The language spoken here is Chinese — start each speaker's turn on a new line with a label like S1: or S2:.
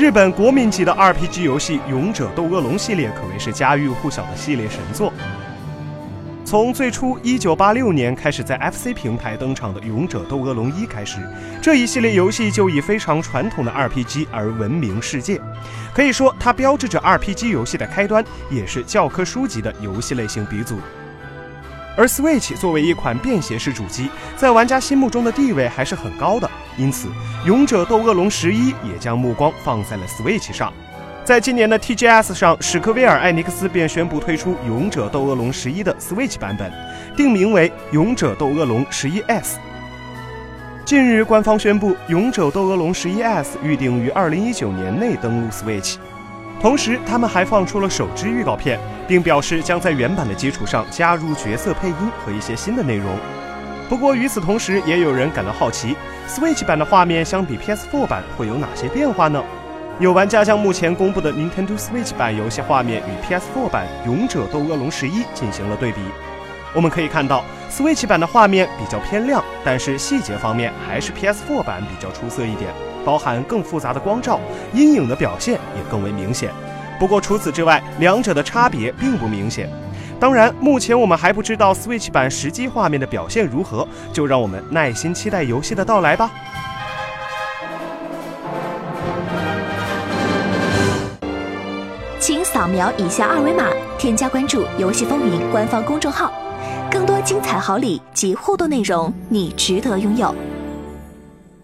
S1: 日本国民级的 RPG 游戏《勇者斗恶龙》系列可谓是家喻户晓的系列神作。从最初1986年开始在 FC 平台登场的《勇者斗恶龙一》开始，这一系列游戏就以非常传统的 RPG 而闻名世界。可以说，它标志着 RPG 游戏的开端，也是教科书级的游戏类型鼻祖。而 Switch 作为一款便携式主机，在玩家心目中的地位还是很高的，因此《勇者斗恶龙十一》也将目光放在了 Switch 上。在今年的 TGS 上，史克威尔艾尼克斯便宣布推出《勇者斗恶龙十一》的 Switch 版本，定名为《勇者斗恶龙十一 S》。近日，官方宣布，《勇者斗恶龙十一 S》预定于二零一九年内登陆 Switch。同时，他们还放出了首支预告片，并表示将在原版的基础上加入角色配音和一些新的内容。不过，与此同时，也有人感到好奇，Switch 版的画面相比 PS4 版会有哪些变化呢？有玩家将目前公布的 Nintendo Switch 版游戏画面与 PS4 版《勇者斗恶龙十一》进行了对比。我们可以看到，Switch 版的画面比较偏亮，但是细节方面还是 PS4 版比较出色一点，包含更复杂的光照、阴影的表现也更为明显。不过除此之外，两者的差别并不明显。当然，目前我们还不知道 Switch 版实际画面的表现如何，就让我们耐心期待游戏的到来吧。
S2: 请扫描以下二维码，添加关注“游戏风云”官方公众号，更多精彩好礼及互动内容，你值得拥有。